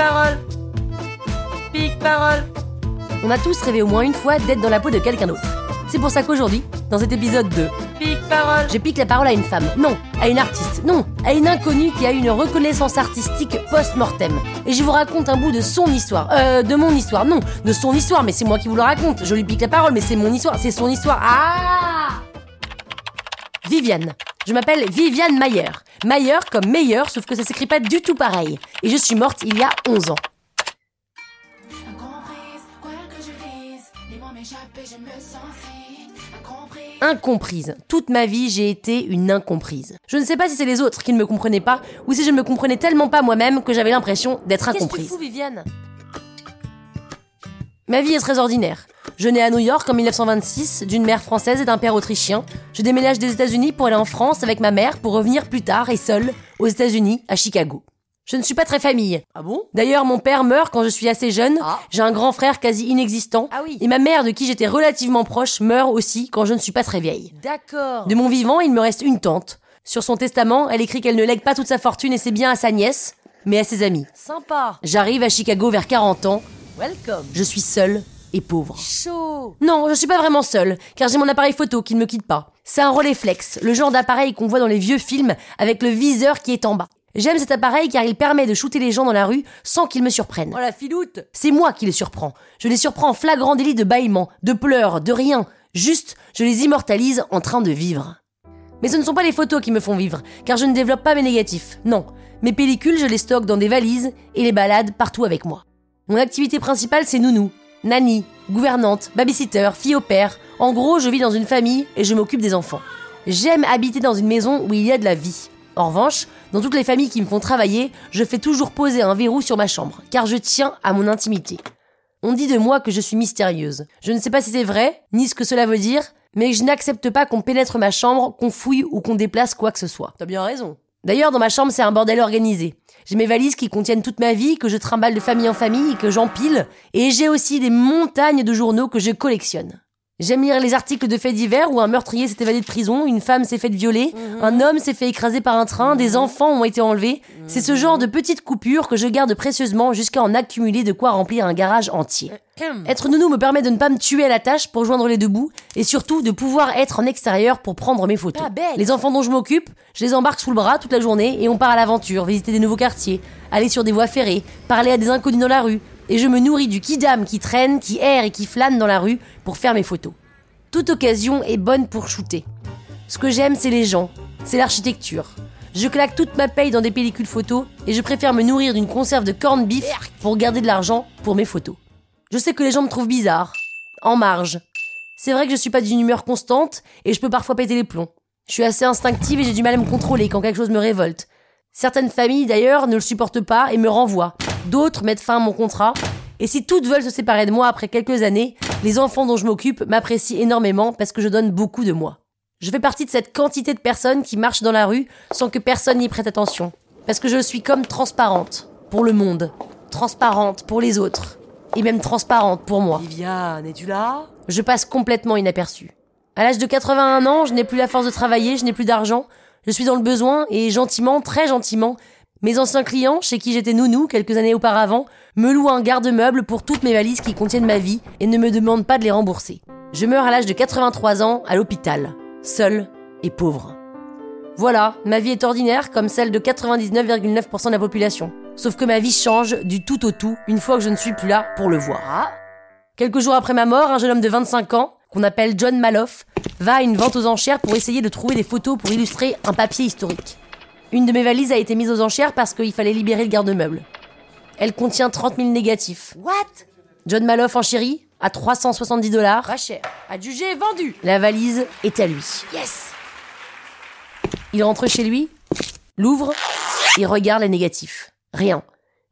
Parole Pique parole On a tous rêvé au moins une fois d'être dans la peau de quelqu'un d'autre. C'est pour ça qu'aujourd'hui, dans cet épisode 2, Pique parole je pique la parole à une femme. Non, à une artiste. Non, à une inconnue qui a une reconnaissance artistique post-mortem. Et je vous raconte un bout de son histoire. Euh, de mon histoire. Non, de son histoire, mais c'est moi qui vous le raconte. Je lui pique la parole, mais c'est mon histoire, c'est son histoire. Ah Viviane. Je m'appelle Viviane Mayer. Mayer comme meilleur, sauf que ça s'écrit pas du tout pareil. Et je suis morte il y a 11 ans. Incomprise. Toute ma vie, j'ai été une incomprise. Je ne sais pas si c'est les autres qui ne me comprenaient pas ou si je ne me comprenais tellement pas moi-même que j'avais l'impression d'être incomprise. Viviane? Ma vie est très ordinaire. Je nais à New York en 1926 d'une mère française et d'un père autrichien. Je déménage des États-Unis pour aller en France avec ma mère pour revenir plus tard et seule aux États-Unis, à Chicago. Je ne suis pas très famille. Ah bon? D'ailleurs, mon père meurt quand je suis assez jeune. Ah. J'ai un grand frère quasi inexistant. Ah oui. Et ma mère, de qui j'étais relativement proche, meurt aussi quand je ne suis pas très vieille. D'accord De mon vivant, il me reste une tante. Sur son testament, elle écrit qu'elle ne lègue pas toute sa fortune et ses biens à sa nièce, mais à ses amis. Sympa J'arrive à Chicago vers 40 ans. Welcome Je suis seule et pauvre. Chaud Non, je suis pas vraiment seule, car j'ai mon appareil photo qui ne me quitte pas. C'est un Rolleiflex, le genre d'appareil qu'on voit dans les vieux films avec le viseur qui est en bas. J'aime cet appareil car il permet de shooter les gens dans la rue sans qu'ils me surprennent. Oh la filoute C'est moi qui les surprends. Je les surprends en flagrant délit de bâillement, de pleurs, de rien. Juste, je les immortalise en train de vivre. Mais ce ne sont pas les photos qui me font vivre, car je ne développe pas mes négatifs. Non. Mes pellicules, je les stocke dans des valises et les balade partout avec moi. Mon activité principale, c'est nounou. Nanny, gouvernante, babysitter, fille au père. En gros, je vis dans une famille et je m'occupe des enfants. J'aime habiter dans une maison où il y a de la vie. En revanche, dans toutes les familles qui me font travailler, je fais toujours poser un verrou sur ma chambre, car je tiens à mon intimité. On dit de moi que je suis mystérieuse. Je ne sais pas si c'est vrai, ni ce que cela veut dire, mais je n'accepte pas qu'on pénètre ma chambre, qu'on fouille ou qu'on déplace quoi que ce soit. T'as bien raison D'ailleurs, dans ma chambre, c'est un bordel organisé. J'ai mes valises qui contiennent toute ma vie, que je trimballe de famille en famille, que j'empile, et j'ai aussi des montagnes de journaux que je collectionne. J'aime lire les articles de faits divers où un meurtrier s'est évadé de prison, une femme s'est faite violer, un homme s'est fait écraser par un train, des enfants ont été enlevés. C'est ce genre de petites coupures que je garde précieusement jusqu'à en accumuler de quoi remplir un garage entier. Être nounou me permet de ne pas me tuer à la tâche pour joindre les deux bouts et surtout de pouvoir être en extérieur pour prendre mes photos. Les enfants dont je m'occupe, je les embarque sous le bras toute la journée et on part à l'aventure, visiter des nouveaux quartiers, aller sur des voies ferrées, parler à des inconnus dans la rue et je me nourris du kidam qui traîne, qui erre et qui flâne dans la rue pour faire mes photos. Toute occasion est bonne pour shooter. Ce que j'aime, c'est les gens, c'est l'architecture. Je claque toute ma paye dans des pellicules photos et je préfère me nourrir d'une conserve de corned beef pour garder de l'argent pour mes photos. Je sais que les gens me trouvent bizarre, en marge. C'est vrai que je suis pas d'une humeur constante et je peux parfois péter les plombs. Je suis assez instinctive et j'ai du mal à me contrôler quand quelque chose me révolte. Certaines familles d'ailleurs ne le supportent pas et me renvoient. D'autres mettent fin à mon contrat. Et si toutes veulent se séparer de moi après quelques années, les enfants dont je m'occupe m'apprécient énormément parce que je donne beaucoup de moi. Je fais partie de cette quantité de personnes qui marchent dans la rue sans que personne n'y prête attention. Parce que je suis comme transparente pour le monde, transparente pour les autres, et même transparente pour moi. Viviane, es-tu là? Je passe complètement inaperçu. À l'âge de 81 ans, je n'ai plus la force de travailler, je n'ai plus d'argent, je suis dans le besoin et gentiment, très gentiment, Mes anciens clients, chez qui j'étais nounou quelques années auparavant, me louent un garde-meuble pour toutes mes valises qui contiennent ma vie et ne me demandent pas de les rembourser. Je meurs à l'âge de 83 ans à l'hôpital, seul et pauvre. Voilà, ma vie est ordinaire comme celle de 99,9% de la population. Sauf que ma vie change du tout au tout une fois que je ne suis plus là pour le voir. Quelques jours après ma mort, un jeune homme de 25 ans, qu'on appelle John Maloff, va à une vente aux enchères pour essayer de trouver des photos pour illustrer un papier historique. Une de mes valises a été mise aux enchères parce qu'il fallait libérer le garde-meuble. Elle contient 30 000 négatifs. What? John Maloff en chérie, à 370 dollars. Pas cher. Adjugé, vendu. La valise est à lui. Yes Il rentre chez lui, l'ouvre et regarde les négatifs. Rien.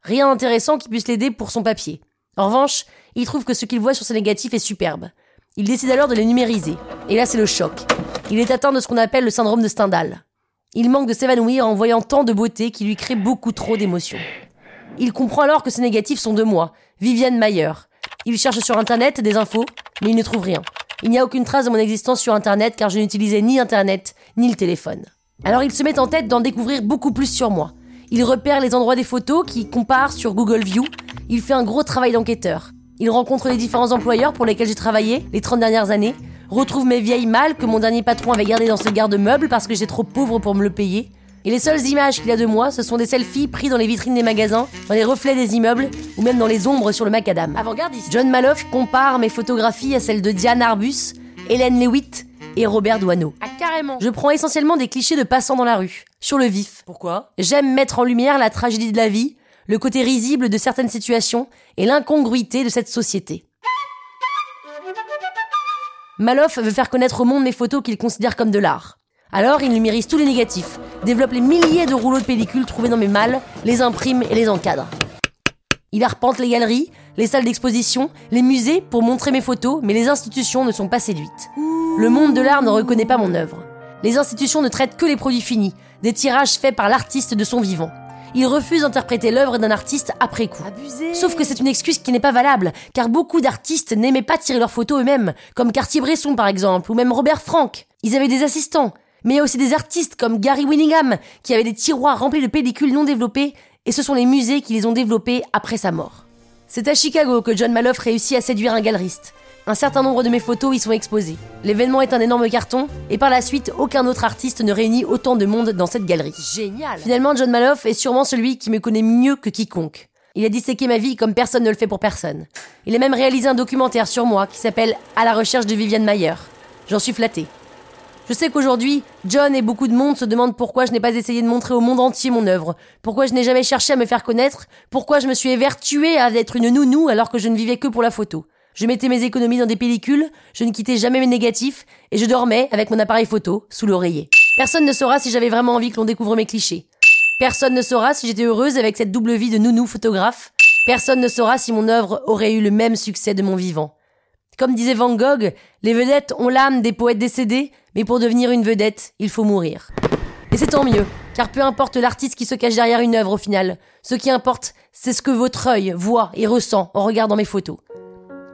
Rien d'intéressant qui puisse l'aider pour son papier. En revanche, il trouve que ce qu'il voit sur ces négatifs est superbe. Il décide alors de les numériser. Et là, c'est le choc. Il est atteint de ce qu'on appelle le syndrome de Stendhal. Il manque de s'évanouir en voyant tant de beauté qui lui crée beaucoup trop d'émotions. Il comprend alors que ces négatifs sont de moi, Viviane Mayer. Il cherche sur Internet des infos, mais il ne trouve rien. Il n'y a aucune trace de mon existence sur Internet car je n'utilisais ni Internet, ni le téléphone. Alors il se met en tête d'en découvrir beaucoup plus sur moi. Il repère les endroits des photos qu'il compare sur Google View. Il fait un gros travail d'enquêteur. Il rencontre les différents employeurs pour lesquels j'ai travaillé les 30 dernières années, retrouve mes vieilles malles que mon dernier patron avait gardées dans ce garde-meuble parce que j'étais trop pauvre pour me le payer. Et les seules images qu'il a de moi, ce sont des selfies pris dans les vitrines des magasins, dans les reflets des immeubles ou même dans les ombres sur le macadam. Avant-gardiste. John Maloff compare mes photographies à celles de Diane Arbus, Hélène Lewitt et Robert Doisneau. Ah, carrément. Je prends essentiellement des clichés de passants dans la rue, sur le vif. Pourquoi? J'aime mettre en lumière la tragédie de la vie, le côté risible de certaines situations et l'incongruité de cette société. Maloff veut faire connaître au monde mes photos qu'il considère comme de l'art. Alors il numérise tous les négatifs, développe les milliers de rouleaux de pellicules trouvés dans mes malles, les imprime et les encadre. Il arpente les galeries, les salles d'exposition, les musées pour montrer mes photos, mais les institutions ne sont pas séduites. Le monde de l'art ne reconnaît pas mon œuvre. Les institutions ne traitent que les produits finis, des tirages faits par l'artiste de son vivant. Il refuse d'interpréter l'œuvre d'un artiste après coup. Abusé. Sauf que c'est une excuse qui n'est pas valable, car beaucoup d'artistes n'aimaient pas tirer leurs photos eux-mêmes, comme Cartier-Bresson par exemple, ou même Robert Frank. Ils avaient des assistants. Mais il y a aussi des artistes comme Gary Winningham, qui avaient des tiroirs remplis de pellicules non développées, et ce sont les musées qui les ont développées après sa mort. C'est à Chicago que John Maloff réussit à séduire un galeriste. Un certain nombre de mes photos y sont exposées. L'événement est un énorme carton, et par la suite, aucun autre artiste ne réunit autant de monde dans cette galerie. Génial. Finalement, John Maloff est sûrement celui qui me connaît mieux que quiconque. Il a disséqué ma vie comme personne ne le fait pour personne. Il a même réalisé un documentaire sur moi qui s'appelle À la recherche de Viviane Mayer. J'en suis flatté. Je sais qu'aujourd'hui, John et beaucoup de monde se demandent pourquoi je n'ai pas essayé de montrer au monde entier mon œuvre, pourquoi je n'ai jamais cherché à me faire connaître, pourquoi je me suis évertuée à être une nounou alors que je ne vivais que pour la photo. Je mettais mes économies dans des pellicules, je ne quittais jamais mes négatifs, et je dormais avec mon appareil photo sous l'oreiller. Personne ne saura si j'avais vraiment envie que l'on découvre mes clichés. Personne ne saura si j'étais heureuse avec cette double vie de nounou photographe. Personne ne saura si mon œuvre aurait eu le même succès de mon vivant. Comme disait Van Gogh, les vedettes ont l'âme des poètes décédés, mais pour devenir une vedette, il faut mourir. Et c'est tant mieux, car peu importe l'artiste qui se cache derrière une œuvre au final, ce qui importe, c'est ce que votre œil voit et ressent en regardant mes photos.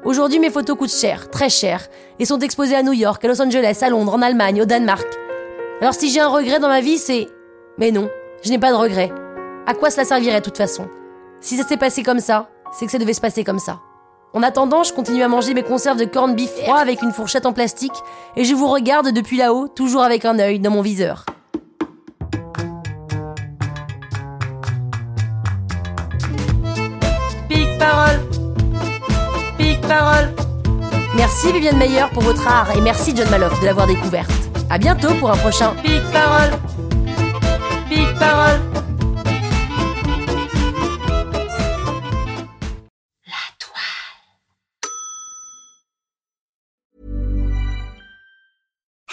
Aujourd'hui, mes photos coûtent cher, très cher, et sont exposées à New York, à Los Angeles, à Londres, en Allemagne, au Danemark. Alors si j'ai un regret dans ma vie, c'est... Mais non, je n'ai pas de regret. À quoi cela servirait de toute façon? Si ça s'est passé comme ça, c'est que ça devait se passer comme ça. En attendant, je continue à manger mes conserves de corned beef froid avec une fourchette en plastique, et je vous regarde depuis là-haut, toujours avec un œil dans mon viseur. Merci Viviane Meyer pour votre art et merci John Maloff de l'avoir découverte. À bientôt pour un prochain parole.